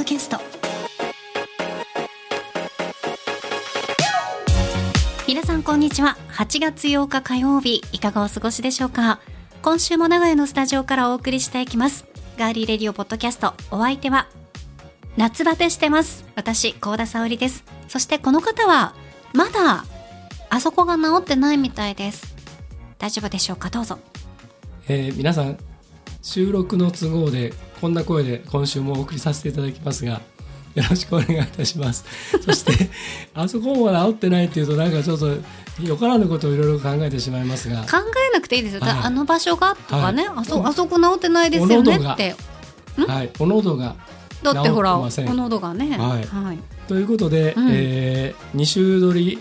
ドキャスト。皆さんこんにちは。8月8日火曜日いかがお過ごしでしょうか？今週も名古屋のスタジオからお送りしていきます。ガーリーレディオポッドキャストお相手は夏バテしてます。私高田沙織です。そしてこの方はまだあそこが治ってないみたいです。大丈夫でしょうか？どうぞ。えー皆さん収録の都合でこんな声で今週もお送りさせていただきますがよろしくお願いいたします。そしてあそこも治ってないっていうとなんかちょっとよからぬことをいろいろ考えてしまいますが。考えなくていいですよ、はい。あの場所がとかね、はい。あそあそこ治ってないですよねって。はい。お喉がだってほらこ治ってません。の度がね。はい。はい、ということで、うん。え2週撮り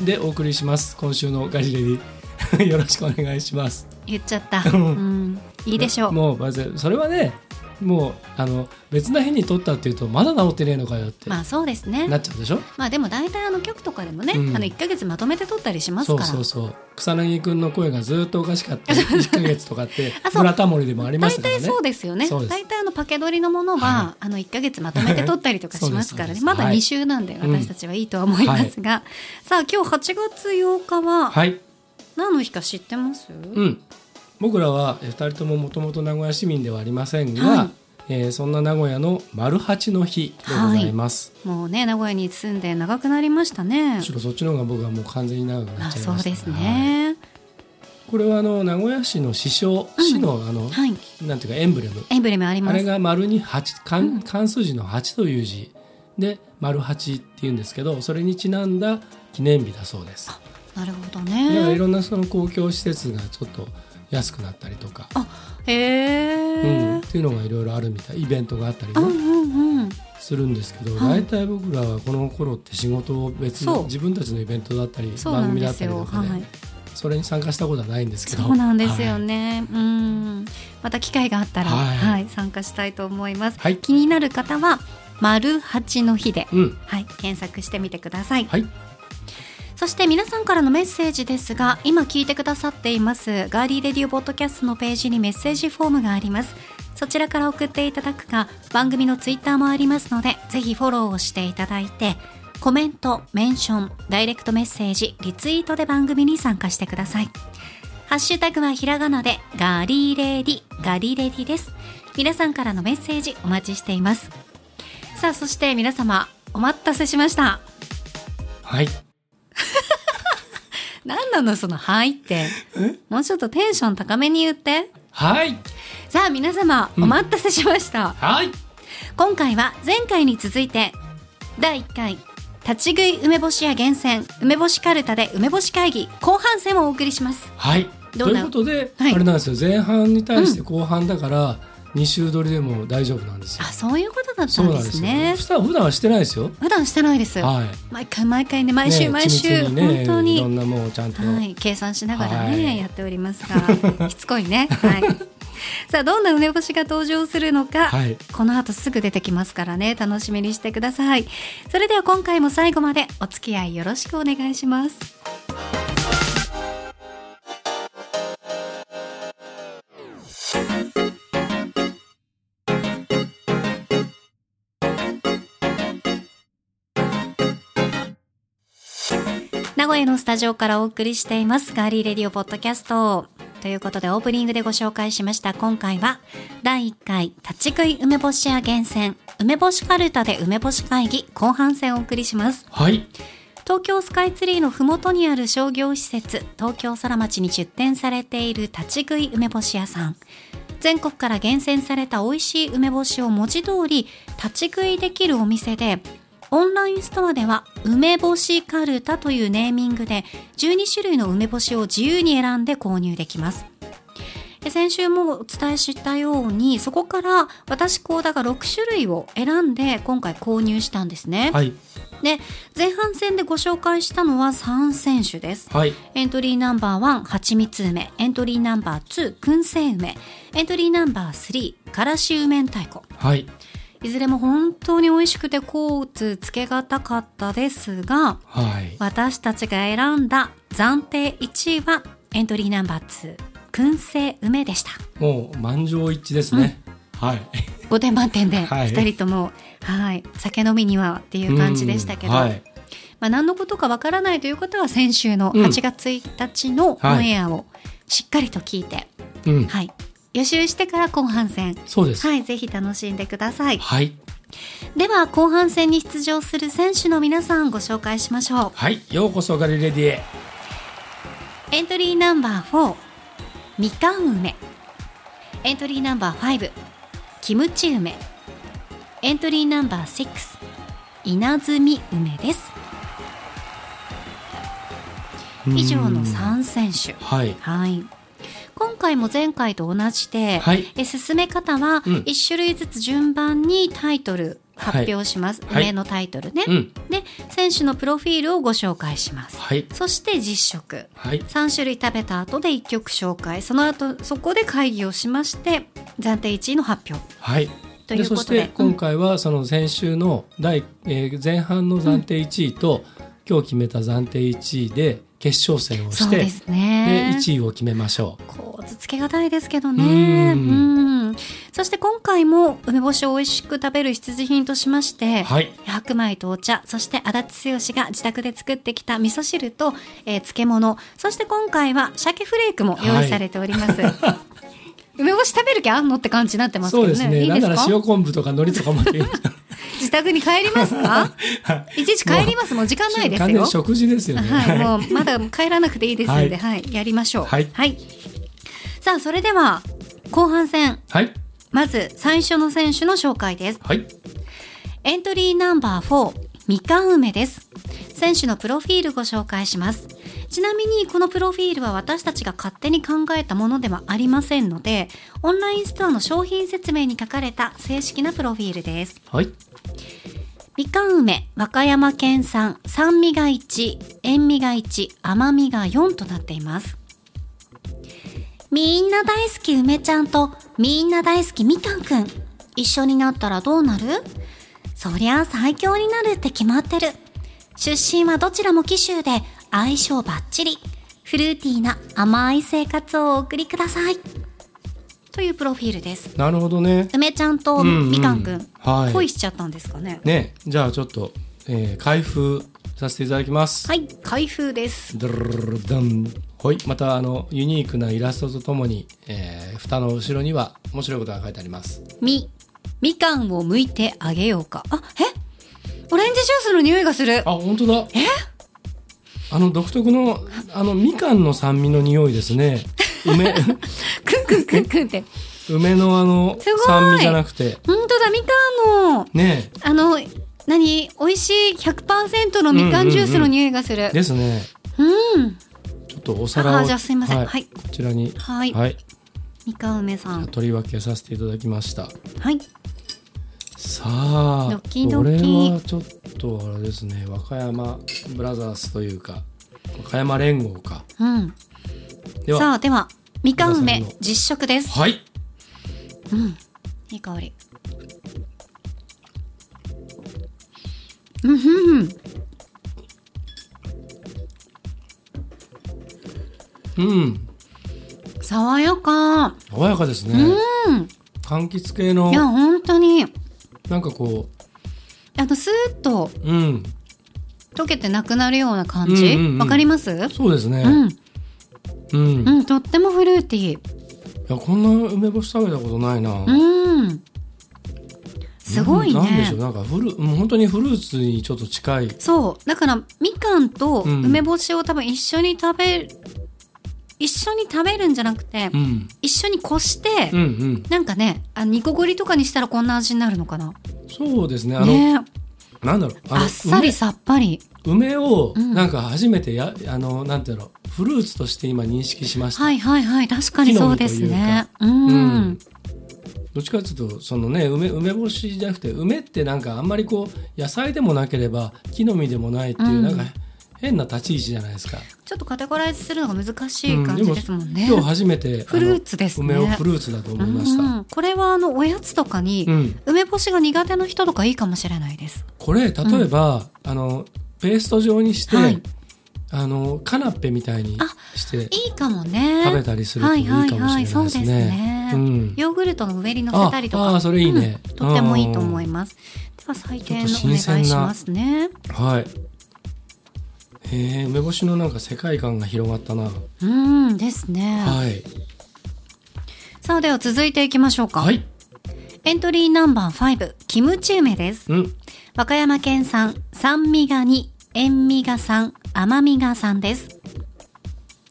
でお送りします。今週のガジレディ。よろしくお願いします。言っちゃった、うん。うん、いいでしょう。もうまずそれはねもうあの別な日に撮ったっていうとまだ治ってねえのかよってまあそうですね。なっちゃうでしょ、まあでも大体あの局とかでもね、うん。あの1か月まとめて撮ったりしますそうから。そうそう草薙君の声がずっとおかしかった。1か月とかって村田森でもありましたからね。大体そうですよね。大体あのパケ取りのものは、はあの1か月まとめて撮ったりとかしますからね。まだそうです。そうですはい2週なんで私たちはいいとは思いますが、さあ今日8月8日ははい。何の日か知ってます、うん僕らは2人とももともと名古屋市民ではありませんが、はい。えーそんな名古屋の丸八の日でございます、もうね名古屋に住んで長くなりましたね。むしろそっちの方が僕はもう完全に長くなあっちゃいました。そうですはい。ねこれはあの名古屋市の市章、うん。市のあの、はい。なんていうかエンブレム。エンブレムあります。あれが丸に八漢漢数字の8という字。で丸八っていうんですけどそれにちなんだ記念日だそうです。なるほどだからいねろんなその公共施設がちょっと安くなったりとか、へえ、うん、っていうのがいろいろあるみたい。イベントがあったりね、うんうんうん。するんですけど、はい。大体僕らはこの頃って仕事を別そう。の自分たちのイベントだったり番組だったりとかで、はいそれに参加したことはないんですけど。そうなんですよはい。ね、うん。また機会があったら、ははい。い参加したいと思います、はい。気になる方は丸八の日で、うん。はい、検索してみてください、はいそして皆さんからのメッセージですが今聞いてくださっていますガーリーレディオポッドキャストのページにメッセージフォームがありますそちらから送っていただくか番組のツイッターもありますのでぜひフォローをしていただいてコメント、メンション、ダイレクトメッセージ、リツイートで番組に参加してくださいハッシュタグはひらがなでガーリーレディ、ガーリーレディです。皆さんからのメッセージお待ちしています。さあ、そして皆様、お待たせしました。はい 何なのその「はい」って。もうちょっとテンション高めに言って。はい。さあ、皆様、お待たせしました。はい。今回は前回に続いて、第1回、立ち食い梅干し屋厳選、梅干しカルタで梅干し会議後半戦をお送りします。はい。どうなということで、はい。あれなんですよ。前半に対して後半だから2週撮りでも大丈夫なんですよ。あ、そういうことだったんでそうなんですね。普段普段はしてないですよ。普段してないです。はい。毎回毎回ね毎週ね毎週、緻密にね本当に。いろんなものをちゃんと、はい、計算しながらね、はい。やっておりますが しつこいね、はい、さあどんな梅干しが登場するのか、はい。この後すぐ出てきますからね楽しみにしてください。それでは今回も最後までお付き合いよろしくお願いします名古屋のスタジオからお送りしていますガーリーレディオポッドキャスト。ということでオープニングでご紹介しました今回は第1回立ち食い梅干し屋厳選梅干しカルタで梅干し会議後半戦をお送りします。はい。東京スカイツリーのふもとにある商業施設東京空町に出店されている立ち食い梅干し屋さん。全国から厳選された美味しい梅干しを文字通り立ち食いできるお店でオンラインストアでは梅干しカルタというネーミングで12種類の梅干しを自由に選んで購入できます。で先週もお伝えしたようにそこから私コーダが6種類を選んで今回購入したんですね、はい。で前半戦でご紹介したのは3選手です。はい。エントリーナンバー1はちみつ梅。エントリーナンバー2燻製梅。エントリーナンバー3からし梅太鼓。はいいずれも本当に美味しくてコーツつけがたかったですがはい。私たちが選んだ暫定1位はエントリーナンバー2燻製梅でした。もう満場一致ですね、はい。5点満点で はい。2人とも、はい。酒飲みにはっていう感じでしたけど、うんはい。まあ、何のことかわからないということは先週のうん。8月1日のオンエアをしっかりと聞いて、うん。はい、予習してから後半戦、そうです。はい、ぜひ楽しんでください。はい。では後半戦に出場する選手の皆さんご紹介しましょう。はいようこそガリレディへ。エントリーナンバー4みかん梅エントリーナンバー5キムチ梅エントリーナンバー6稲積梅です。以上の3選手。はい。はい今回も前回と同じで、はい。え進め方はうん。1種類ずつ順番にタイトル発表します、はい。上のタイトルね、うん。で選手のプロフィールをご紹介します。はい。そして実食。はい。3種類食べた後で1曲紹介。その後そこで会議をしまして暫定1位の発表。はい。ということで。そしてで今回はその先週の第、えー前半の暫定1位と、今日決めた暫定1位で決勝戦をしてですね。で1位を決めましょこうつつけがたいですけどうね。んうん。そして今回も梅干しを美味しく食べる必需品としまして、うはい。白米とお茶そして足立剛が自宅で作ってきた味噌汁と、えー漬物。そして今回は鮭フレークも用意されております、梅干し食べる気あんのって感じになってますけどね。そうですね。いいですか？なんなら塩昆布とか海苔とかも自宅に帰りますか？はい。いちいち帰ります？もう時間ないですよ。食事ですよね。はい、もうまだ帰らなくていいですので、は、はいやりましょう。はい。さあ、それでは、後半戦、はい。まず最初の選手の紹介です。はい。エントリーナンバー4、みかん梅です。選手のプロフィールご紹介します。ちなみにこのプロフィールは私たちが勝手に考えたものではありませんので、オンラインストアの商品説明に書かれた正式なプロフィールです。はいみかん梅、和歌山県産、酸味が1、塩味が1、甘みが4となっています。みんな大好き梅ちゃんと、みんな大好きみかんくん。一緒になったらどうなる？そりゃ最強になるって決まってる。出身はどちらも紀州で相性バッチリ。フルーティーな甘い生活をお送りください。というプロフィールです。なるほどね梅ちゃんとうんうんみかんくん、はい恋しちゃったんですかね。ねじゃあちょっと、えー開封させていただきますはい、開封です。ドルルルルドンはいまたあのユニークなイラストとともに、えー蓋の後ろには面白いことが書いてありますみ、みかんを剥いてあげようか。あ、えオレンジジュースの匂いがする。あ本当だえあの独特のあのみかんの酸味の匂いですね梅。くんくんくんくんって。梅のあのすごい。酸味じゃなくて。ほんとだ、みかんの、ねあの、何？美味しい100%のみかんジュースの匂いがする。ですね。うん。ちょっとお皿をあじゃあすいません。はい。はい。こちらに。はい。はい、みかん梅さん。取り分けさせていただきました。はい。さあドキドキこれはちょっとあれですね。和歌山ブラザーズというか和歌山連合か。うん。ではさあ、では、みかん梅実食です。はいうん。いい香り。うんふん。うん爽やか。爽やかですねうん。柑橘系のいや、本当に、なんかこあの、スーッとううん溶けてなくなるような感じ？わ、うんうんうんかります？そうですねうん。うん、いうん、とってもフルーティー。やこんな梅干し食べたことないな、うん。すごいねなんでしょう。なんかフルもう本当にフルーツにちょっと近いそう。だから、みかんとうん梅干しを多分一緒に食べる、一緒に食べるんじゃなくて、うん一緒にこして、うんうんなんかね、あ煮こごりとかにしたらこんな味になるのかな。そうですねあの、ねなんだろうあっさりさっぱり。梅梅をうん。なんか初めてや、あのなんていうのフルーツとして今認識しました、はいはいはい。確かにそうですね。う。うん。ん。どっちかというとそのね梅梅干しじゃなくて梅ってなんかあんまりこう野菜でもなければ木の実でもないっていう、うん。なんか変な立ち位置じゃないですか、ちょっとカテゴライズするのが難しい感じですもんね。今日初めてフルーツですね。梅をフルーツだと思いました、うん。これはあのおやつとかに、うん。梅干しが苦手な人とかいいかもしれないです。これ例えば、あのペースト状にして、はいあのカナッペみたいにあしていいかもね食べたりするといいかもしれないですね。そうですね、うんヨーグルトの上に乗せたりとかああそれいいねうんとってもいいと思いますでは採点ちょっとお願いしますねはい。へえ梅干しのなんか世界観が広がったな。はうんですね、い。さあでは続いていきましょうか、はい。エントリーナンバー5キムチ梅ですうん。和歌山県産酸味が2塩味が3甘みが3です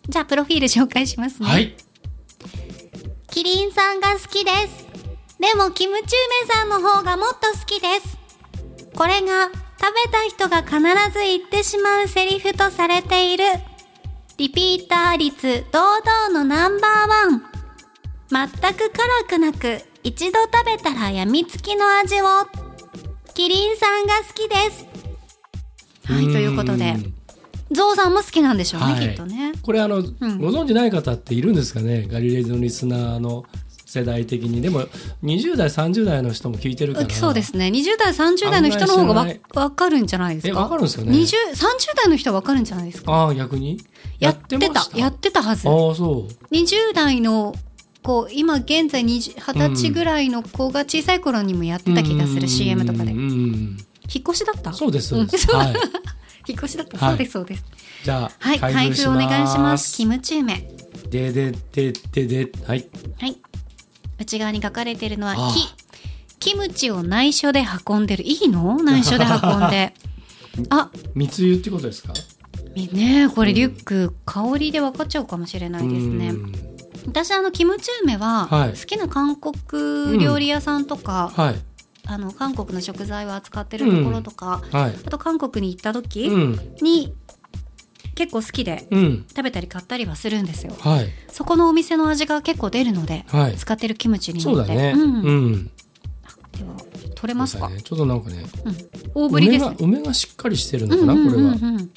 じゃあプロフィール紹介しますねはい。キリンさんが好きです。でもキムチ梅さんの方がもっと好きです。これが食べた人が必ず言ってしまうセリフとされている。リピーター率堂々のナンバーワン。全く辛くなく一度食べたらやみつきの味を。キリンさんが好きです。はい、ということでん、ゾウさんも好きなんでしょうね、はいきっとね。これあの、んご存知ない方っているんですかね？ガリレーのリスナーの世代的にでも20代30代の人も聞いてるからそうですね。20代、30代の人の方がわ案外知わかるんじゃないですか？えわかるんですかね？20 30代の人はわかるんじゃないですか？ああ逆に？やってたまし。やってたはず。ああそう20代の子、今現在20 20歳ぐらいの子が小さい頃にもやってた気がする、CM とかで。うん引っうん越しだった？そうですそうです、うんはい 引っ越しだった。はいそうです、そうです。じゃあ、はい、開封お願いします。キムチ梅。ででででではいはい。内側に書かれているのはああ、キ。キムチを内緒で運んでる。いいの？内緒で運んで。あ、密輸ってことですか？ねえこれリュック、香りで分かっちゃうかもしれないですねうん私あのキムチ梅ははい。好きな韓国料理屋さんとか、はい。あの韓国の食材を扱ってるところとか、はい。あと韓国に行った時うん。に結構好きでうん。食べたり買ったりはするんですよ。はい。そこのお店の味が結構出るので、はい。使ってるキムチにそうなって。だね。うん。うん。では取れますか？ね。ちょっとなんかねうん、大ぶり梅ですね。が梅がしっかりしてるのかな、うんうんこれはうん。うん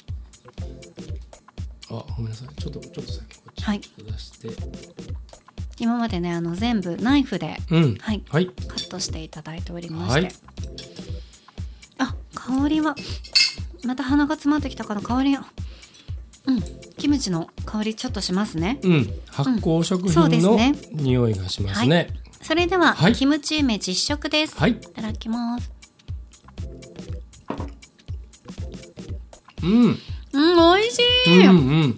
あごめんなさい。ちょっとちょっと先はい。出して。今までねあの全部ナイフで、うん。はい、はい。カットしていただいておりまして、はい。あ香りはまた鼻が詰まってきたかな香りがうん。キムチの香りちょっとしますね。うん。発酵食品のすね。匂いがしますね。それでは、はい。キムチ梅実食です、はい。いただきます。うん。うん美味しい、うんうん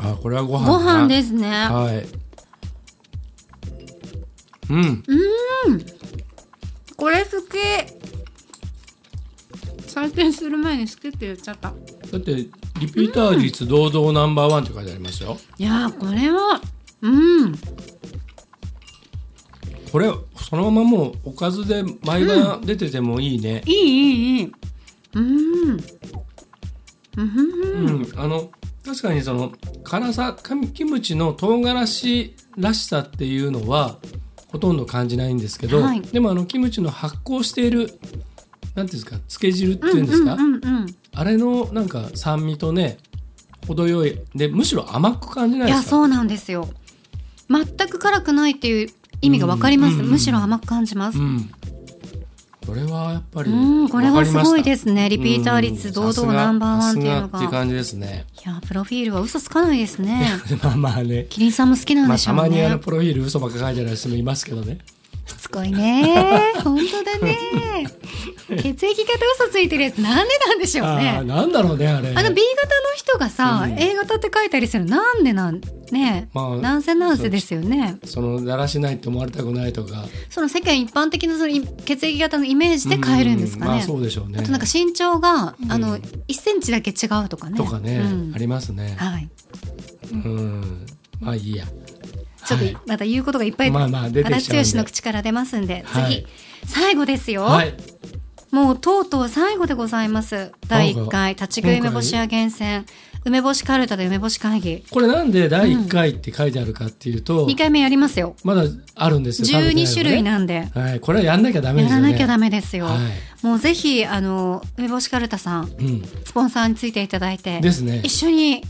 あこれはご飯ご飯すですね、はい。うん。これ好き。採点する前に好きって言っちゃった。だってリピーター率堂々ナンバーワンって書いてありますよ。いやーこれはうん。これそのままもうおかずで前が出ててもいいね。いいいいいい。うんうん、あの確かにその辛さキムチの唐辛子らしさっていうのはほとんど感じないんですけど、はい。でもあのキムチの発酵しているなんていうんですか漬け汁っていうんですか、あれのなんか酸味とね程よいでむしろ甘く感じないいですか？やそうなんですよ。全く辛くないっていう意味が分かります、むしろ甘く感じます。うん、これはやっぱりうんこれはすごいすですね。リピーター率堂々ナンバーワンっていうのが。っていうが感じですね。いやプロフィールは嘘つかないですね。まあまあね。キリンさんも好きなんまあ、でしょうね、たまにあのプロフィール嘘ばっか書いてある人もいますけどねこいね。本当だね。血液型嘘ついてるやつなんでなんでしょうああねなんだろうねあれ。あの B 型の人がさ、うん。A 型って書いたりするなんでなんね、まあなんせなんせですよね。そのだらしないって思われたくないとか。その世間一般的なそのい血液型のイメージで変えるんですかね、まあそうでしょうね。あとなんか身長が、あのうん1センチだけ違うとかね。とかね、うん。ありますね。はい。うん。まあいいやちょっとはい。また言うことがいっぱい、まあまあ出て足立剛の口から出ますんで、はい。次最後ですよ、はい。もうとうとう最後でございます。第1回立ち食い梅干し屋厳選。梅干しカルタで梅干し会議。これなんで第1回って書いてあるかっていうと、2回目やりますよ。まだあるんですよ食べてないの12ね種類なんで。はい、これはやんなきゃダメですよね。やらなきゃダメですよ、はもうぜひあの梅干しカルタさんいうん、スポンサーについていただいて。ですね。一緒に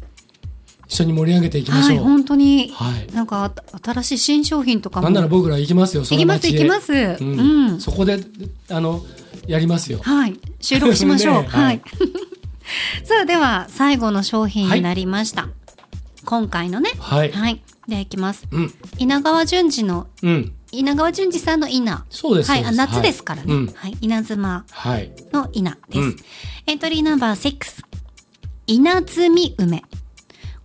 一緒に盛り上げていきましはいょう、本当に、はい。なんかあ新しい新商品とかも。なんなら僕ら行きますよそ行きます行きます。ううん。んそこであのやりますよ。はい。収録しましょう、ね。はい、はい。さあでは最後の商品になりました、今回のね。はい。はい。ではいきます。うん。稲川淳二のうん。稲川淳二さんの稲。そうです。はい。あ夏ですからね、うん。はい。稲妻はい。の稲です、うん。エントリーナンバー6稲積梅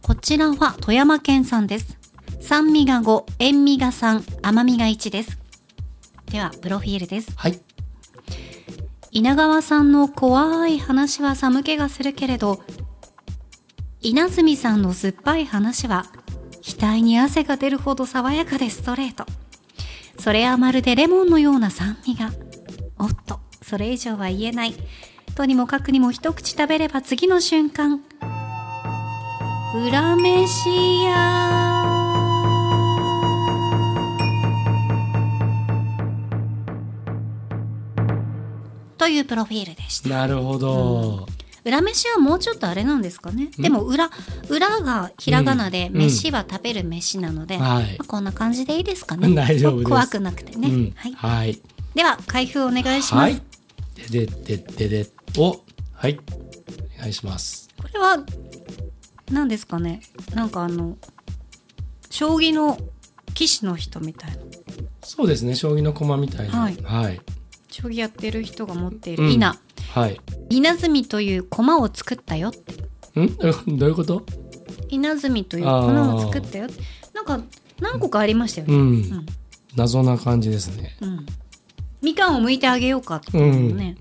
こちらは富山県産です。酸味が5塩味が3甘みが1です。ではプロフィールです。はい。稲川さんの怖い話は寒気がするけれど稲積さんの酸っぱい話は額に汗が出るほど爽やかでストレート。それはまるでレモンのような酸味が。おっとそれ以上は言えない。とにもかくにも一口食べれば次の瞬間裏飯屋。というプロフィールでした。なるほど。裏飯はもうちょっとあれなんですかね。でも裏裏がひらがなで、うん。飯は食べる飯なので、はい。まあこんな感じでいいですかね。大丈夫怖くなくてね、うん。はい、はい。では開封お願いします、はい。ででででで。お。はい。お願いします。これは何ですかね。なんかあの将棋の棋士の人みたいな。そうですね。将棋の駒みたいな。はい。はい。将棋やってる人が持っているうん。稲、はい。稲積という駒を作ったよって。ん？どういうこと？稲積という粉を作ったよって。なんか何個かありましたよね、うん。ん。謎な感じですね。うん。みかんを剥いてあげようかっていうね、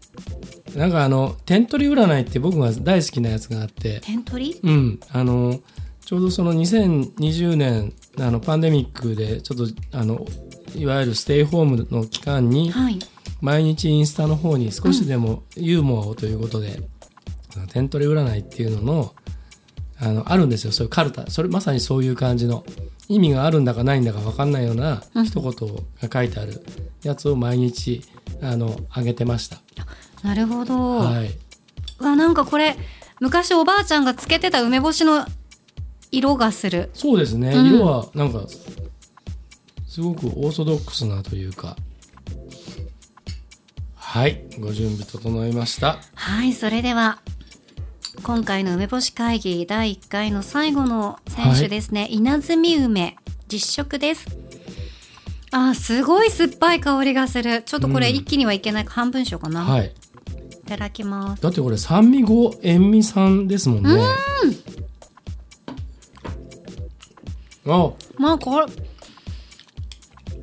なんかあの、点取り占いって僕が大好きなやつがあって、点取りうん。あの、ちょうどその2020年、あの、パンデミックで、ちょっと、あの、いわゆるステイホームの期間に、はい毎日インスタの方に少しでもユーモアをということで、その点取り占いっていうのの、あの、あるんですよ。そういうカルタ。それまさにそういう感じの、意味があるんだかないんだか分かんないようなうん一言が書いてあるやつを毎日、あの、あげてました。なるほど、はい。うわなんかこれ昔おばあちゃんがつけてた梅干しの色がするそうですね。うん色は、なんか、すごくオーソドックスなというか。はい。ご準備整いました。はいそれでは今回の梅干し会議第1回の最後の選手ですね、稲積梅実食ですあーすごい酸っぱい香りがするちょっとこれうん一気にはいけないか半分しようかな、い、はい。ただきますだってこれ酸味5、塩味3ですもんね。あ、まあこれ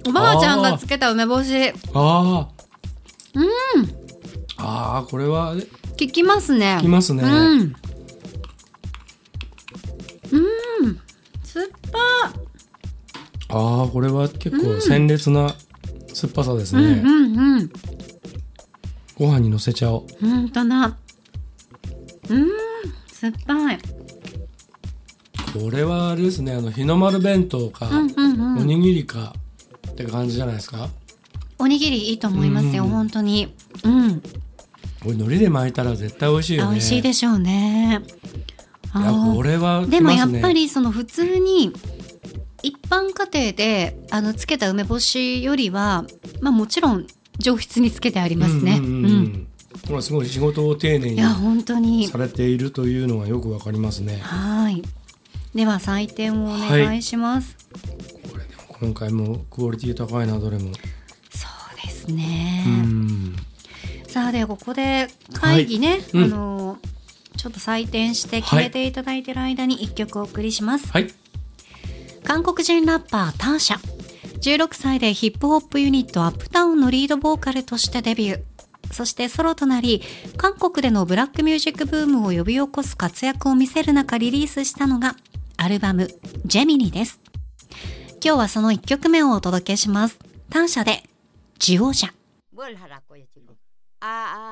おばあちゃんがつけた梅干しああ。うん。ああ、これは、え効きますねきますね。うんうん酸っぱああ、これは結構鮮烈な酸っぱさですね。うんうんうんご飯にのせちゃおう。本当だ。うん酸っぱい。これはあれですね、あの、日の丸弁当か、うんうんうん。おにぎりかって感じじゃないですか？おにぎりいいと思いますようん。本当に。うん。これ海苔で巻いたら絶対美味しいよね。あ美味しいでしょうね。いや、これは、でもやっぱ、りその普通に一般家庭であのつけた梅干しよりはまあもちろん上質につけてありますね。うんうんうんうんうんこれすごい仕事を丁寧にいや本当にされているというのがよくわかりますね。はい。では採点をお願いします。これでも今回もクオリティ高いなどれも。そうですね。うん。さあではここで会議ね、はいうんあのちょっと採点して決めていただいている間に一曲お送りします。はい。韓国人ラッパーターシャ。16歳でヒップホップユニットアップタウンのリードボーカルとしてデビュー。そしてソロとなり、韓国でのブラックミュージックブームを呼び起こす活躍を見せる中リリースしたのがアルバムジェミニです。今日はその1曲目をお届けします。ターシャでジオジャ。 뭘 하라고요 지금? 아,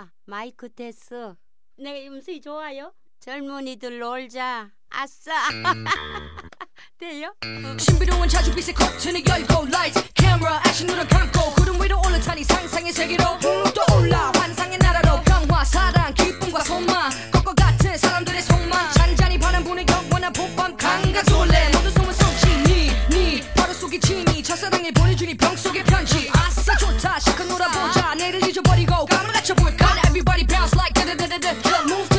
아 마이크 테스트. 내 음성이 좋아요? 젊은이들 놀자. 아싸. 돼요? 신비로운 자주빛의 커튼을 열고 라이트 카메라 액션 눈을 감고 구름 위로 올라타니 상상의 세계로 떠올라. 환상의 나라로 평화 사랑 기쁨과 소망. 꽃과 같은 사람들의 속만. 잔잔히 바람 부는 영원한 봄밤 강가솔래 모두 숨을 쏟지 니니. 바로 속에 지니 첫사랑에 보내주니 병 속의 편지. 아싸 좋다. 실컷 놀아보자. 내일을 잊어버리고 감을 갖춰볼까? Everybody bounce like da da da da da Move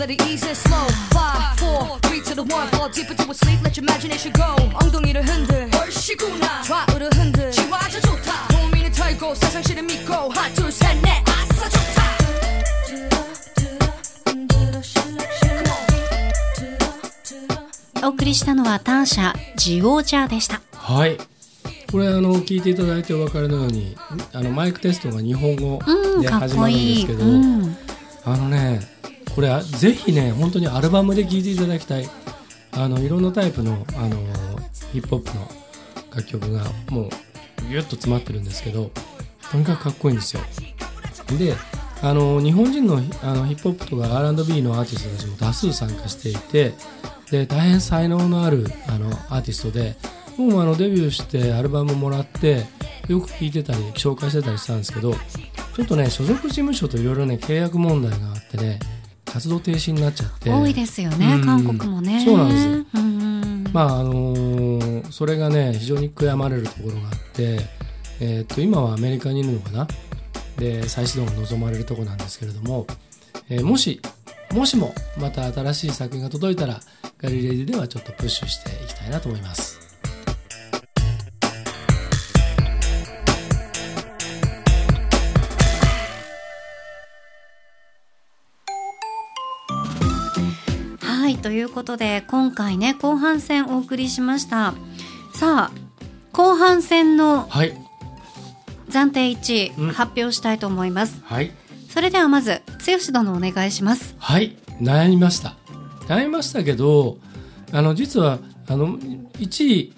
let it ease and slow. Five, four, three to the one. Fall deep into a sleep, let your imagination go. 엉덩이를 흔들. 얼씨구나. 좌우를 흔들. 지화자 좋다. 고민을 털고 세상실을 믿고. 하나, 둘, 셋, 넷. 아싸 좋다. Come on. お送りしたのはターシャジオージャーでしたはいこれあの聞いていただいてお分かりのようにあのマイクテストが日本語うんかっで始まこいい、るんですけど、うん、あのね これぜひね本当にアルバムで聴いていただきたい。あのいろんなタイプのあのヒップホップの楽曲がもうギュッと詰まってるんですけどとにかくかっこいいんですよ。であの日本人のあのヒップホップとか R&B のアーティストたちも多数参加していてで大変才能のあるあのアーティストで僕もあのデビューしてアルバムもらってよく聴いてたり紹介してたりしたんですけどちょっとね所属事務所といろいろね契約問題があってね活動停止になっちゃって。多いですよね、うん。韓国もね。そうなんですよ。うんまああのーそれがね非常に悔やまれるところがあって、えー、と今はアメリカにいるのかな。で再始動が望まれるところなんですけれども、えーもしもしもまた新しい作品が届いたらガリレディではちょっとプッシュしていきたいなと思いますいということで今回ね後半戦お送りしました。さあ後半戦のはい。暫定1位、うん。発表したいと思います。はい。それではまず剛殿お願いします。はい。悩みました。悩みましたけどあの実はあの1位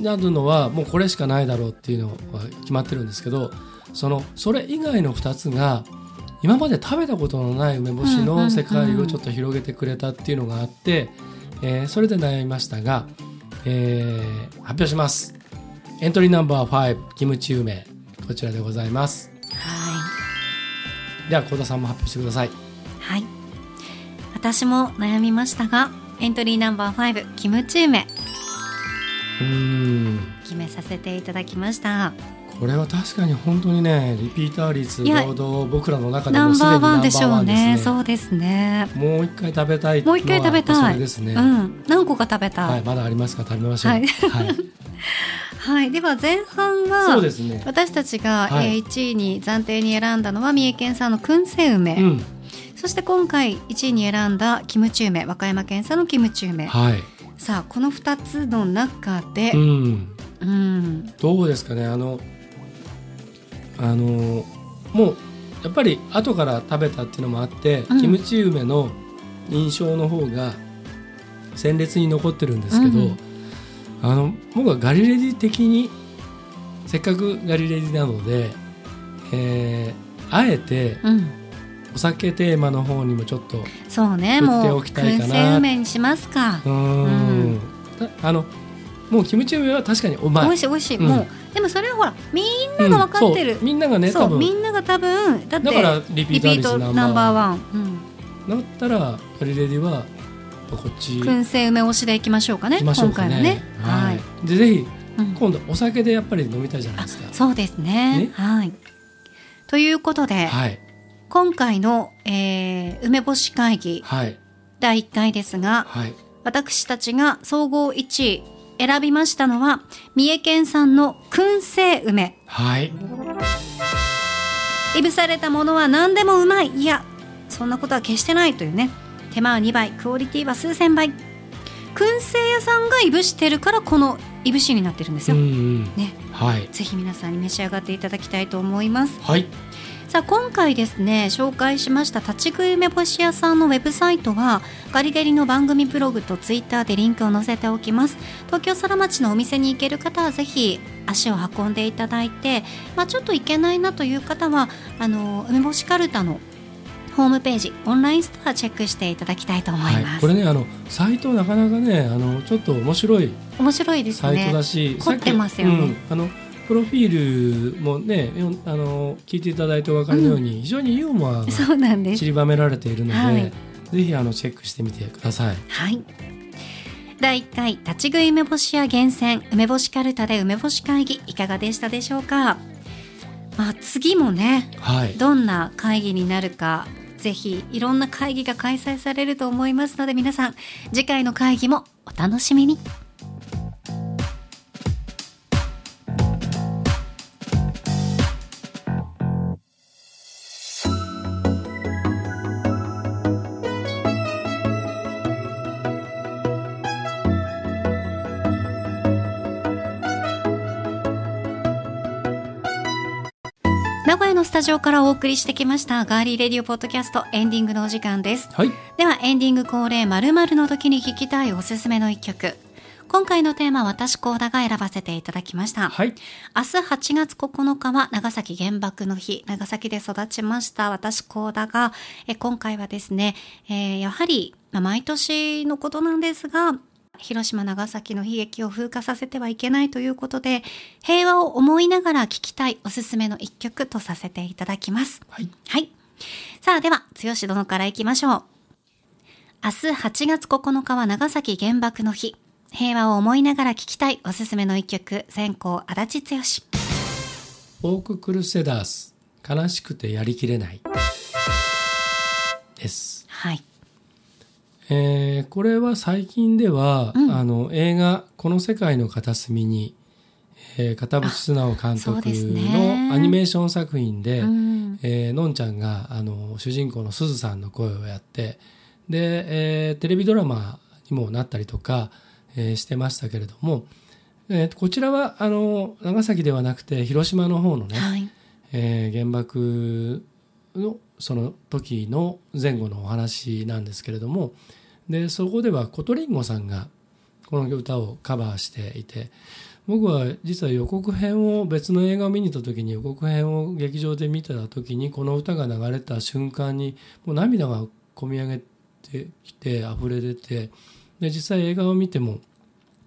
なるのはもうこれしかないだろうっていうのは決まってるんですけどそのそれ以外の2つが今まで食べたことのない梅干しの世界をちょっと広げてくれたっていうのがあって、えーそれで悩みましたが、えー発表します。エントリーナンバー5キムチ梅。こちらでございます。はでは幸田さんも発表してください。いはい。私も悩みましたがエントリーナンバー5キムチ梅。うーん。決めさせていただきましたこれは確かに本当にねリピーター率いや労働僕らの中でもすでにナンバーワンでしょうね。そうですね。もう一回食べたいもう一回食べたい。れですね、うん。何個か食べたはいい、まだありますか？ら食べましょう。はい。はい。はい、では前半がそうですね。私たちが、はい。えー1位に暫定に選んだのは三重県産の燻製梅、うん。そして今回1位に選んだキムチ梅。和歌山県産のキムチ梅。はい。さあこの2つの中でう、ん。うん。どうですかね？あのあのもうやっぱり後から食べたっていうのもあって、うん。キムチ梅の印象の方が鮮烈に残ってるんですけど、うんあの僕はガリレディ的にせっかくガリレディなので、えーあえてうん、お酒テーマの方にもちょっとうそうね振ってもうおきたいか燻な製梅にしますか。ーん。あのもうキムチ梅は確かにうまい。美味しい美味しい、うん。もうでもそれはほらみんなが分かってる、うんみんながね多分。みんなが多分だってだからリピーター率ナンバーワン。ナンバーワン、うん、だったらガリレディはこっち。行燻製梅推しでいきましょうかねね。今回はね。ははい。い、でぜひうん。今度お酒でやっぱり飲みたいじゃないですか。そうですね。ね。はい。ということで、はい。今回の、えー梅干し会議はい。第1回ですがはい。私たちが総合1位選びましたのは三重県産の燻製梅。はい。いぶされたものは何でもうまい。いやそんなことは決してないというね。手間は2倍クオリティは数千倍。燻製屋さんがいぶしてるからこのいぶしになってるんですよ、うんうん。ね。はい。ぜひ皆さんに召し上がっていただきたいと思います。はいさあ今回ですね紹介しました立ち食い梅干し屋さんのウェブサイトはガリガリの番組ブログとツイッターでリンクを載せておきます。東京空町のお店に行ける方はぜひ足を運んでいただいて、まあ、ちょっと行けないなという方はあの梅干しカルタのホームページオンラインストアチェックしていただきたいと思います、はい、これねあのサイトなかなかねあのちょっと面白い。面白いですサイトねだし、凝ってますよね。うんあのプロフィールもねよあの聞いていただいてお分かりのように、非常にユーモアが散りばめられているので、はい。ぜひあのチェックしてみてください。はい。第1回立ち食い梅干し屋厳選梅干しカルタで梅干し会議いかがでしたでしょうか？まあ次もねはい、どんな会議になるかぜひいろんな会議が開催されると思いますので皆さん次回の会議もお楽しみにタジオからお送りしてきましたガーリーレディオポッドキャストエンディングのお時間です。はい。ではエンディング恒例〇〇の時に聴きたいおすすめの一曲。今回のテーマ私コーダが選ばせていただきました。はい。明日8月9日は長崎原爆の日。長崎で育ちました私コーダが。え今回はですね、えーやはり、まあ毎年のことなんですが広島長崎の悲劇を風化させてはいけないということで平和を思いながら聴きたいおすすめの一曲とさせていただきますはいはい。さあ、では、剛殿から行きましょう。明日8月9日は長崎原爆の日。平和を思いながら聴きたいおすすめの一曲、先行足立剛。フォーククルセダース悲しくてやりきれないですはい。えーこれは最近では、うんあの映画「この世界の片隅に」えー片渕素直監督のアニメーション作品で、うん。えーのんちゃんがあの主人公のすずさんの声をやってで、えーテレビドラマにもなったりとか、えーしてましたけれども、えーこちらはあの長崎ではなくて広島の方のね、はい。えー原爆のその時の前後のお話なんですけれどもでそこではコトリンゴさんがこの歌をカバーしていて僕は実は予告編を別の映画を見に行った時に予告編を劇場で見てた時にこの歌が流れた瞬間にもう涙がこみ上げてきて溢れ出てで実際映画を見ても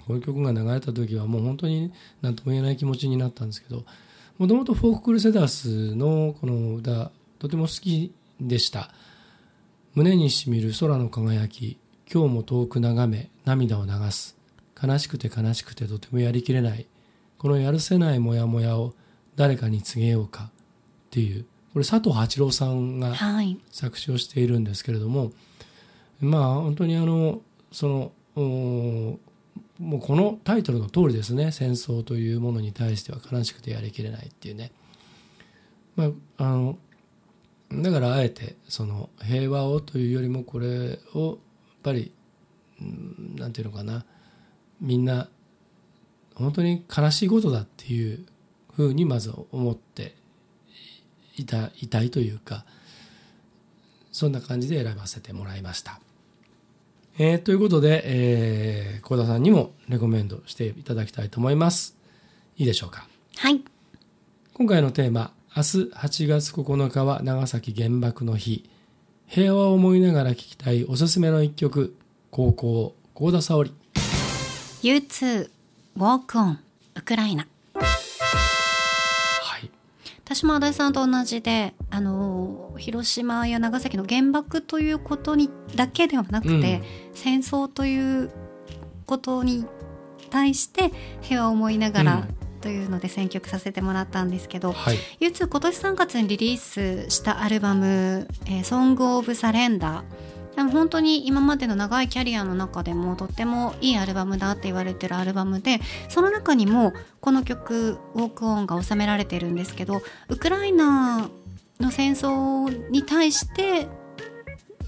この曲が流れた時はもう本当に何とも言えない気持ちになったんですけどもともとフォーククルセダースのこの歌とても好きでした。胸にしみる空の輝き今日も遠く眺め涙を流す。悲しくて悲しくてとてもやりきれない。このやるせないモヤモヤを誰かに告げようかっていう。これ佐藤八郎さんがはい。作詞をしているんですけれどもまあ本当にあのそのおもうこのタイトルの通りですね。戦争というものに対しては悲しくてやりきれないっていうね、まあ、あのだからあえてその平和をというよりもこれをやっぱりうんなんていうのかなみんな本当に悲しいことだっていうふうにまず思っていたいたいというかそんな感じで選ばせてもらいました。えーということで、えー、幸田さんにもレコメンドしていただきたいと思います。いいでしょうか？はい。今回のテーマ、明日8月9日は長崎原爆の日。平和を思いながら聴きたいおすすめの一曲、高校、幸田沙織。U2、Walk On、ウクライナ。はい。私も足立さんと同じで、あの、広島や長崎の原爆ということにだけではなくて、うん戦争ということに対して平和を思いながらうんというので選曲させてもらったんですけど、はい。U2 今年3月にリリースしたアルバム「えー、Song of Surrender」でも本当に今までの長いキャリアの中でもとってもいいアルバムだって言われてるアルバムでその中にもこの曲「Walk On」が収められてるんですけどウクライナの戦争に対して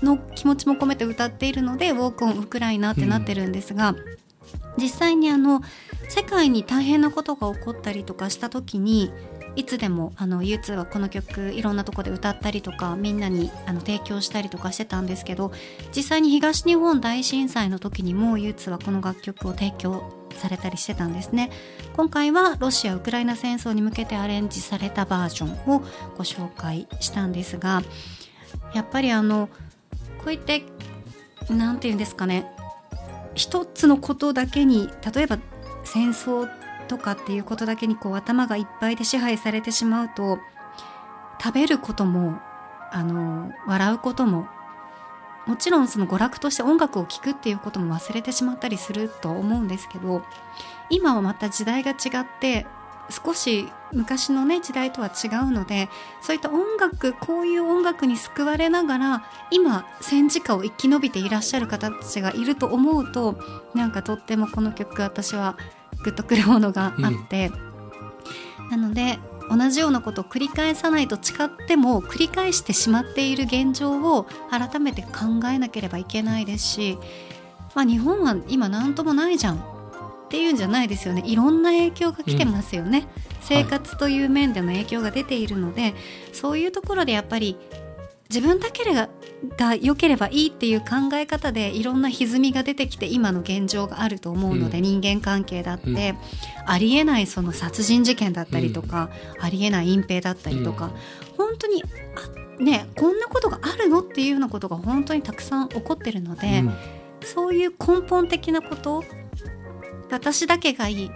の気持ちも込めて歌っているので「Walk On ウクライナ」ってなってるんですが、実際にあの世界に大変なことが起こったりとかした時にいつでもあの U2 はこの曲いろんなとこで歌ったりとかみんなにあの提供したりとかしてたんですけど実際に東日本大震災の時にも U2 はこの楽曲を提供されたりしてたんですね。今回はロシア・ウクライナ戦争に向けてアレンジされたバージョンをご紹介したんですがやっぱりあのこういってなんていうんですかね一つのことだけに例えば戦争とかっていうことだけにこう頭がいっぱいで支配されてしまうと食べることもあの笑うことももちろんその娯楽として音楽を聴くっていうことも忘れてしまったりすると思うんですけど今はまた時代が違って少し昔のね時代とは違うのでそういった音楽こういう音楽に救われながら今戦時下を生き延びていらっしゃる方たちがいると思うとなんかとってもこの曲私はグッとくるものがあって、なので同じようなことを繰り返さないと誓っても繰り返してしまっている現状を改めて考えなければいけないですし、まあ、日本は今何ともないじゃんっていうんじゃないですよね。いろんな影響が来てますよね、生活という面での影響が出ているので、そういうところでやっぱり自分だけがが良ければいいっていう考え方でいろんな歪みが出てきて今の現状があると思うので、うん。人間関係だって、うん。ありえないその殺人事件だったりとか、ありえない隠蔽だったりとか、うん。本当にあねこんなことがあるのっていうようなことが本当にたくさん起こってるので、うん。そういう根本的なこと私だけがいい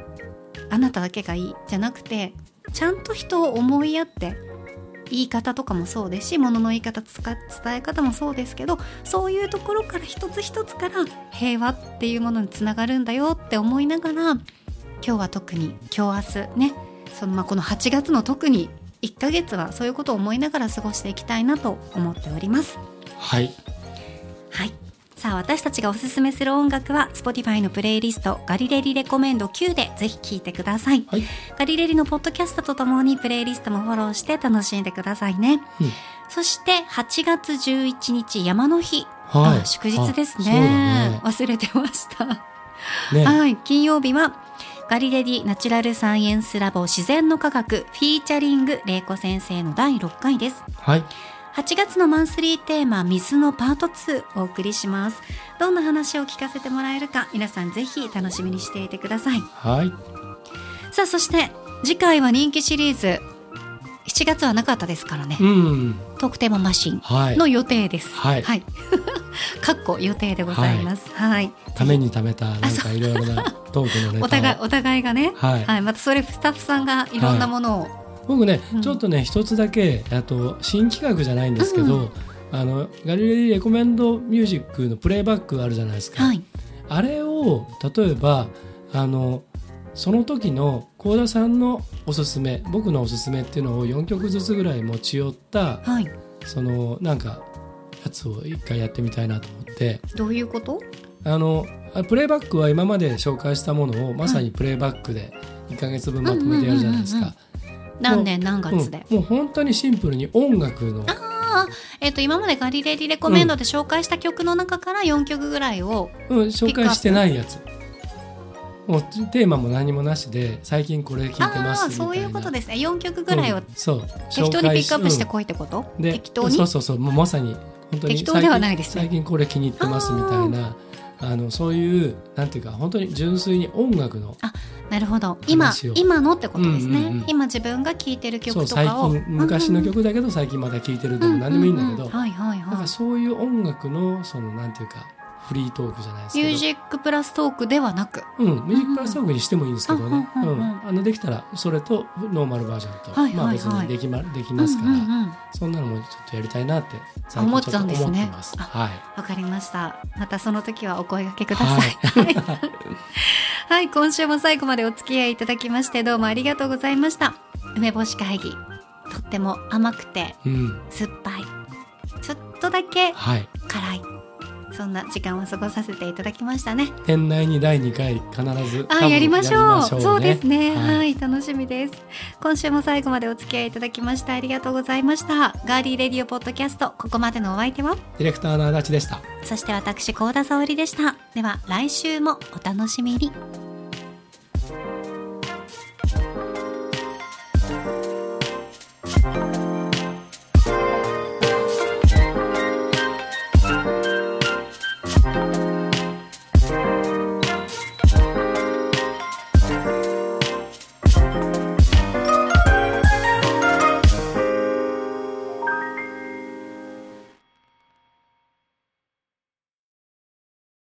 あなただけがいいじゃなくてちゃんと人を思いやって言い方とかもそうですし物の言い方つか伝え方もそうですけどそういうところから一つ一つから平和っていうものにつながるんだよって思いながら今日は特に今日明日ねそのまあこの8月の特に1ヶ月はそういうことを思いながら過ごしていきたいなと思っております。はいはい。さあ私たちがおすすめする音楽は Spotify のプレイリストガリレリレコメンド9でぜひ聴いてください。はい、ガリレリのポッドキャストとともにプレイリストもフォローして楽しんでくださいね。うんそして8月11日山の日。はいあ祝日ですねね忘れてました。ねはい、金曜日はガリレディナチュラルサイエンスラボ自然の科学フィーチャリング玲子先生の第6回です。はい8月のマンスリーテーマ水のパート2お送りします。どんな話を聞かせてもらえるか皆さんぜひ楽しみにしていてください。はい。さあそして次回は人気シリーズ。7月はなかったですからね、うん。トークテーママシンはい。の予定です。はい。はい。かっこ予定でございます。はい、ために貯めたなんかいろいろなトークのネタを。お互いお互いがね。はい。またそれスタッフさんがいろんなものを、僕ね、うん。ちょっとね一つだけあと新企画じゃないんですけど、うん。あのガリレディレコメンドミュージックのプレイバックあるじゃないですか、はい。あれを例えばあのその時の幸田さんのおすすめ僕のおすすめっていうのを4曲ずつぐらい持ち寄ったはい。そのなんかやつを一回やってみたいなと思って。どういうこと？あのあプレイバックは今まで紹介したものをまさにプレイバックで1ヶ月分まとめてやるじゃないですか。何年何月で、うん。もう本当にシンプルに音楽の。ああ、えっ、と、今までガリレディレコメンドで紹介した曲の中から4曲ぐらいを、うん、紹介してないやつ。もうテーマも何もなしで最近これ聞いてますみたいな。そういうことですね。4曲ぐらいをうんそう。適当にピックアップしてこいってこと、うんで適当に？そうそうそう。もうまさに本当に適当ではないですね。最近これ気に入ってますみたいなあのそういうなんていうか本当に純粋に音楽のなるほど。今今のってことですね。うんうんうん今自分が聴いてる曲とかを。近昔の曲だけど最近また聴いてるでも何でもいいんだけど、うううはいはいなんかはい。そういう音楽のそのなんていうかフリートークじゃないですけどミュージックプラストークではなく。うん、ミュージックプラストークにしてもいいんですけどね、うんうんうんうんうんあのできたらそれとノーマルバージョンと、はいはいはいまあ別にでき,、ま、できますから、うんうんうんそんなのもちょっとやりたいなって最思って近ちょっとたんですね思ってます。あはいわかりました。またその時はお声掛けください。はい。はい、今週も最後までお付き合いいただきましてどうもありがとうございました。梅干し会議。とっても甘くてうん、酸っぱい。ちょっとだけはい。辛い。そんな時間を過ごさせていただきましたね。年内に第2回必ず多あ、分やりましょう。やりまそうですね。はいはい、楽しみです。今週も最後までお付き合いいただきましてありがとうございました。ガーリーレディオポッドキャスト、ここまでのお相手は？ディレクターの足立でした。そして私、高田沙織でした。では、来週もお楽しみに。